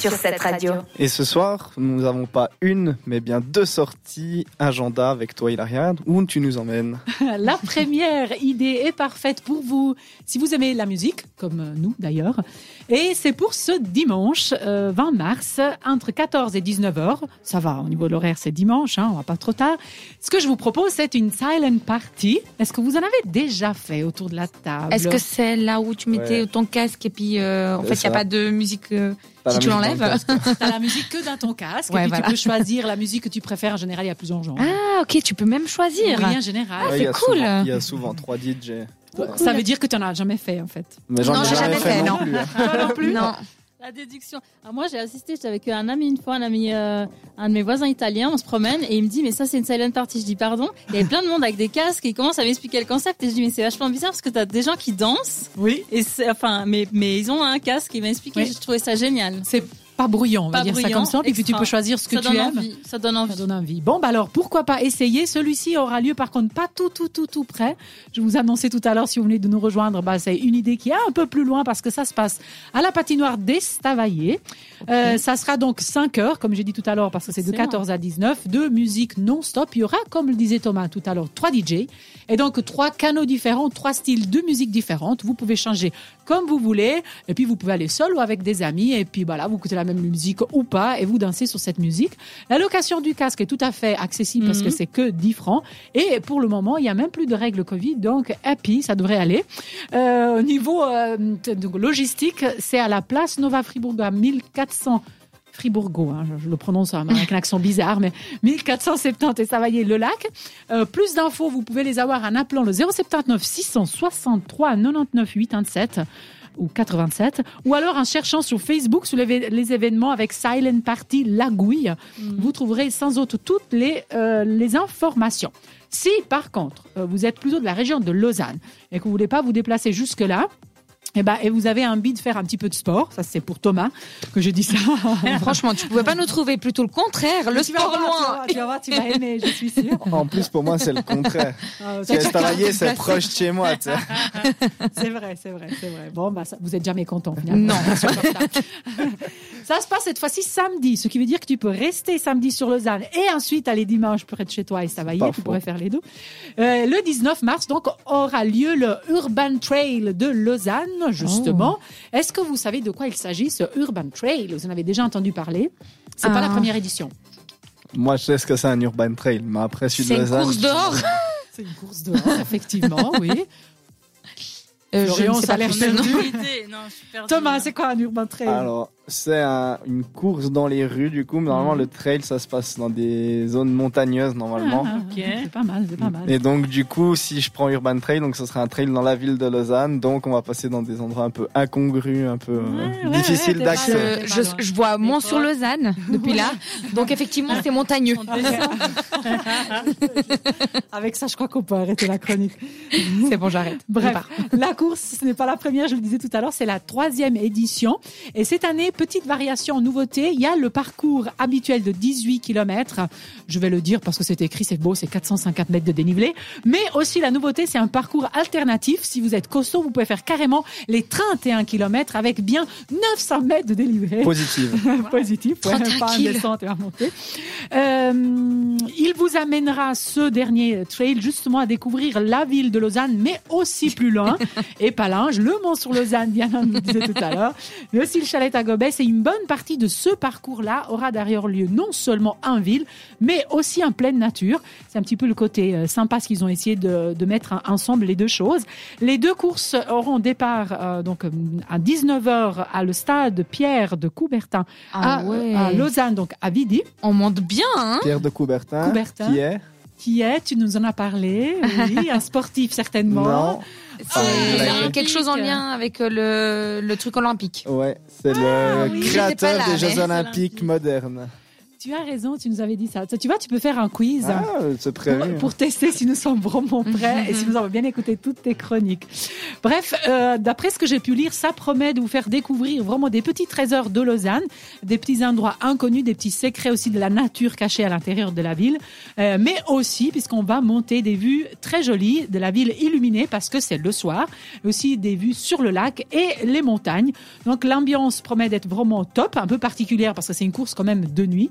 sur cette radio. Et ce soir, nous n'avons pas une, mais bien deux sorties agenda avec toi, Hilaria. Où tu nous emmènes La première idée est parfaite pour vous, si vous aimez la musique, comme nous d'ailleurs. Et c'est pour ce dimanche 20 euh, mars, entre 14 et 19 heures. Ça va, au niveau de l'horaire, c'est dimanche, hein, on va pas trop tard. Ce que je vous propose, c'est une silent party. Est-ce que vous en avez déjà fait autour de la table Est-ce que c'est là où tu mettais ton casque et puis euh, en fait il n'y a pas de musique euh, si tu l'enlèves T'as la musique que dans ton casque et puis tu peux choisir la musique que tu préfères. En général, il y a plusieurs genres. Ah ok, tu peux même choisir. Oui, en général. Ah, c'est cool. il y a souvent trois DJ. Ça veut dire que tu n'en as jamais fait en fait. Mais j'en Non, ai j'ai jamais jamais fait fait, non non. plus. hein. Toi non plus Non. La déduction. Alors moi, j'ai assisté, j'étais avec un ami une fois, un ami, euh, un de mes voisins italiens, on se promène et il me dit, mais ça, c'est une silent party. Je dis, pardon. Il y avait plein de monde avec des casques et il commence à m'expliquer le concept et je dis, mais c'est vachement bizarre parce que t'as des gens qui dansent Oui. et c'est, enfin, mais, mais ils ont un casque. Il m'a expliqué, Oui. je trouvais ça génial. C'est pas bruyant, on va Pas dire ça comme ça. Et puis tu peux choisir ce que ça tu aimes. envie. Ça donne envie. Ça donne envie. Bon, bah alors, pourquoi pas essayer? Celui-ci aura lieu, par contre, pas tout, tout, tout, tout près. Je vous annonçais tout à l'heure, si vous venez de nous rejoindre, bah, c'est une idée qui est un peu plus loin parce que ça se passe à la patinoire d'Estavayer. Euh, ça sera donc 5 heures, comme j'ai dit tout à l'heure, parce que c'est de Excellent. 14 à 19, de musique non-stop. Il y aura, comme le disait Thomas tout à l'heure, trois DJ. Et donc, trois canaux différents, trois styles de musique différentes. Vous pouvez changer comme vous voulez. Et puis, vous pouvez aller seul ou avec des amis. Et puis, voilà, vous écoutez la même musique ou pas. Et vous dansez sur cette musique. La location du casque est tout à fait accessible parce Mhm. que c'est que 10 francs. Et pour le moment, il n'y a même plus de règles Covid. Donc, happy, ça devrait aller. Euh, au niveau euh, donc, logistique, c'est à la place Nova Fribourg à 1400 Fribourgo, hein, je, je le prononce avec un accent bizarre, mais 1470 et Savaillé le lac. Euh, plus d'infos, vous pouvez les avoir en appelant le 079 663 99 87 ou 87, ou alors en cherchant sur Facebook sur les, événements avec Silent Party Lagouille, vous trouverez sans autre toutes les, euh, les informations. Si par contre euh, vous êtes plutôt de la région de Lausanne et que vous voulez pas vous déplacer jusque là, et ben, et vous avez envie de faire un petit peu de sport, ça c'est pour Thomas que je dis ça. Franchement, tu pouvais pas nous trouver plutôt le contraire, le Tu vas sport voir, loin. Tu vas voir, tu vas aimer, je suis sûre. En plus, pour moi, c'est le contraire. Ah, Parce qu'Estavayer, c'est proche de chez moi. tu sais. C'est vrai, c'est vrai, c'est vrai. Bon, bah, ça- vous êtes jamais content finalement. Non. Ça se passe cette fois-ci samedi, ce qui veut dire que tu peux rester samedi sur Lausanne et ensuite aller dimanche près de chez toi et ça va y Pas être, tu faux. pourrais faire les deux. Euh, le 19 mars, donc, aura lieu le Urban Trail de Lausanne, justement. Oh. Est-ce que vous savez de quoi il s'agit, ce Urban Trail? Vous en avez déjà entendu parler. C'est pas Ah. la première édition. Moi, je sais ce que c'est un urban trail, mais après, je suis de C'est une course dehors. C'est une course dehors, effectivement, oui. Euh, je Florian, ne sais ça a pas l'air perdu. Idée. Non, je suis perdue. Thomas, c'est quoi un Urban Trail? Alors, c'est un- une course dans les rues, du coup. mais Normalement, le trail, ça se passe dans des zones montagneuses, normalement. Ah, Ok. C'est pas mal, c'est pas mal. Et donc, du coup, si je prends Urban Trail, donc ce sera un trail dans la ville de Lausanne. Donc, on va passer dans des endroits un peu incongrus, un peu euh, Ouais, ouais, difficiles ouais, d'accès. Je, je, je vois Mont sur Lausanne depuis là, donc effectivement c'est montagneux. Avec ça, je crois qu'on peut arrêter la chronique. C'est bon, j'arrête. Bref, la course, ce n'est pas la première, je le disais tout à l'heure, c'est la troisième édition. Et cette année, petite variation, nouveauté, il y a le parcours habituel de 18 km. Je vais le dire parce que c'est écrit, c'est beau, c'est 450 mètres de dénivelé. Mais aussi la nouveauté, c'est un parcours alternatif. Si vous êtes costaud, vous pouvez faire carrément les 31 km avec bien 900 mètres de dénivelé. Positive. positif, ouais, 31 pas kills. descente et montée. Euh, il vous amènera ce dernier trail justement à découvrir la ville de Lausanne, mais aussi plus loin. et Palange, le Mont sur Lausanne, Diana nous disait tout à l'heure, mais aussi le chalet à Gobès. Et une bonne partie de ce parcours-là aura d'ailleurs lieu non seulement en ville, mais aussi en pleine nature. C'est un petit peu le côté euh, sympa ce qu'ils ont essayé de, de mettre en- ensemble les deux choses. Les deux courses auront départ euh, donc à 19h à le stade Pierre de Coubertin Ah à, ouais. à Lausanne, donc à Vidi, On monte bien, hein Pierre de Coubertin, Coubertin. qui est qui est, tu nous en as parlé, oui, un sportif certainement. Non. C'est Olympique. quelque chose en lien avec euh, le, le truc olympique. Ouais, c'est Ah le oui. Créateur là, des Jeux Olympiques modernes. Tu as raison, tu nous avais dit ça. Tu vois, tu peux faire un quiz. Ah, c'est prévu. Pour, pour, tester si nous sommes vraiment prêts et si nous avons bien écouté toutes tes chroniques. Bref, euh, d'après ce que j'ai pu lire, ça promet de vous faire découvrir vraiment des petits trésors de Lausanne, des petits endroits inconnus, des petits secrets aussi de la nature cachée à l'intérieur de la ville, euh, mais aussi puisqu'on va monter des vues très jolies de la ville illuminée parce que c'est le soir, aussi des vues sur le lac et les montagnes. Donc l'ambiance promet d'être vraiment top, un peu particulière parce que c'est une course quand même de nuit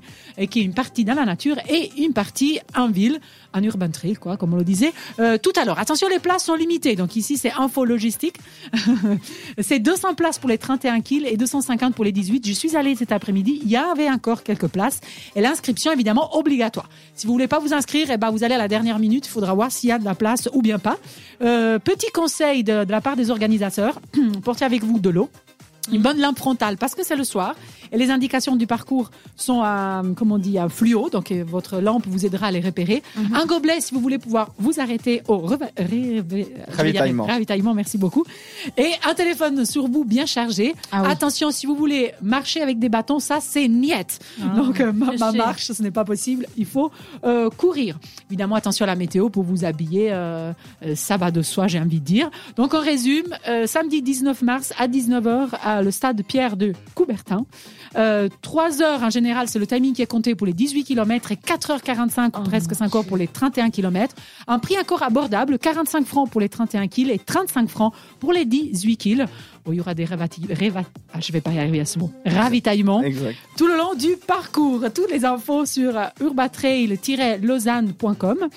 qui est une partie dans la nature et une partie en ville, en urban trail, quoi, comme on le disait euh, tout à l'heure. Attention, les places sont limitées. Donc ici, c'est info logistique. c'est 200 places pour les 31 kills et 250 pour les 18. Je suis allée cet après-midi. Il y avait encore quelques places et l'inscription évidemment obligatoire. Si vous voulez pas vous inscrire, eh ben vous allez à la dernière minute. Il faudra voir s'il y a de la place ou bien pas. Euh, petit conseil de la part des organisateurs portez avec vous de l'eau une bonne lampe frontale parce que c'est le soir et les indications du parcours sont à, comment on dit, à fluo, donc euh, votre lampe vous aidera à les repérer. Mm -hmm. Un gobelet si vous voulez pouvoir vous arrêter au ravitaillement. ravitaillement, merci beaucoup. Et un téléphone sur vous bien chargé. Ah oui. Attention, si vous voulez marcher avec des bâtons, ça c'est niette. Ah, donc euh, ma, ma, marche, ce n'est pas possible. Il faut euh, courir. Évidemment, attention à la météo pour vous habiller. Euh, ça va de soi, j'ai envie de dire. Donc on résume, samedi 19 mars à 19h à le stade Pierre de Coubertin. Euh, 3 heures en général, c'est le timing qui est compté pour les 18 km et 4h45 oh presque 5 heures pour les 31 km. Un prix encore abordable, 45 francs pour les 31 kg et 35 francs pour les 18 kg. Bon, il y aura des. Réva... Ah, je vais pas y arriver à ce mot. Ravitaillement. Exact. Tout le long du parcours. Toutes les infos sur urbatrail-lausanne.com.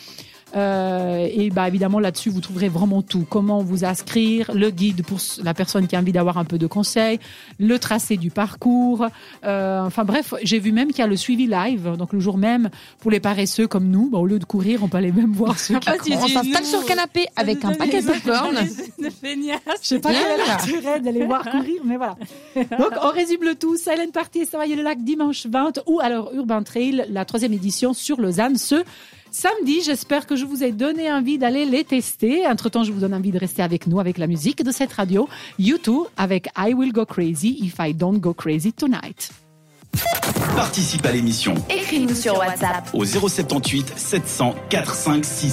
Euh, et bah évidemment là-dessus vous trouverez vraiment tout. Comment vous inscrire, le guide pour la personne qui a envie d'avoir un peu de conseils, le tracé du parcours. Euh, enfin bref, j'ai vu même qu'il y a le suivi live, donc le jour même pour les paresseux comme nous. Bah, au lieu de courir, on peut aller même voir ceux qui courent. On s'installe sur le canapé avec un paquet de popcorn. Je sais pas quel est l'intérêt d'aller voir courir, mais voilà. Donc on résume le tout. Silent Party, Savaille le lac dimanche 20 ou alors Urban Trail, la troisième édition sur Lausanne ce samedi. J'espère que je vous ai donné envie d'aller les tester. Entre-temps, je vous donne envie de rester avec nous, avec la musique de cette radio. YouTube avec I Will Go Crazy If I Don't Go Crazy Tonight. Participe à l'émission. Écris-nous sur WhatsApp au 078 700 456.